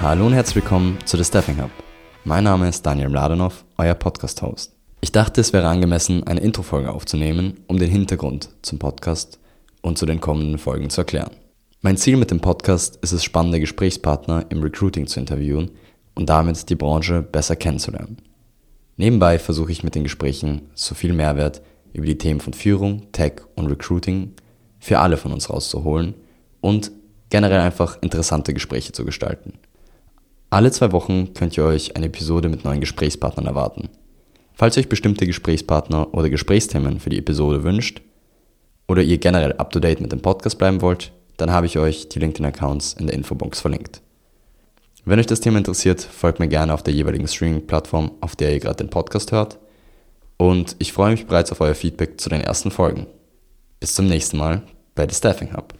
Hallo und herzlich willkommen zu The Staffing Hub. Mein Name ist Daniel Mladenov, euer Podcast-Host. Ich dachte, es wäre angemessen, eine Introfolge aufzunehmen, um den Hintergrund zum Podcast und zu den kommenden Folgen zu erklären. Mein Ziel mit dem Podcast ist es, spannende Gesprächspartner im Recruiting zu interviewen und damit die Branche besser kennenzulernen. Nebenbei versuche ich mit den Gesprächen so viel Mehrwert über die Themen von Führung, Tech und Recruiting für alle von uns rauszuholen und generell einfach interessante Gespräche zu gestalten. Alle zwei Wochen könnt ihr euch eine Episode mit neuen Gesprächspartnern erwarten. Falls ihr euch bestimmte Gesprächspartner oder Gesprächsthemen für die Episode wünscht oder ihr generell up-to-date mit dem Podcast bleiben wollt, dann habe ich euch die LinkedIn-Accounts in der Infobox verlinkt. Wenn euch das Thema interessiert, folgt mir gerne auf der jeweiligen Streaming-Plattform, auf der ihr gerade den Podcast hört. Und ich freue mich bereits auf euer Feedback zu den ersten Folgen. Bis zum nächsten Mal bei The Staffing Hub.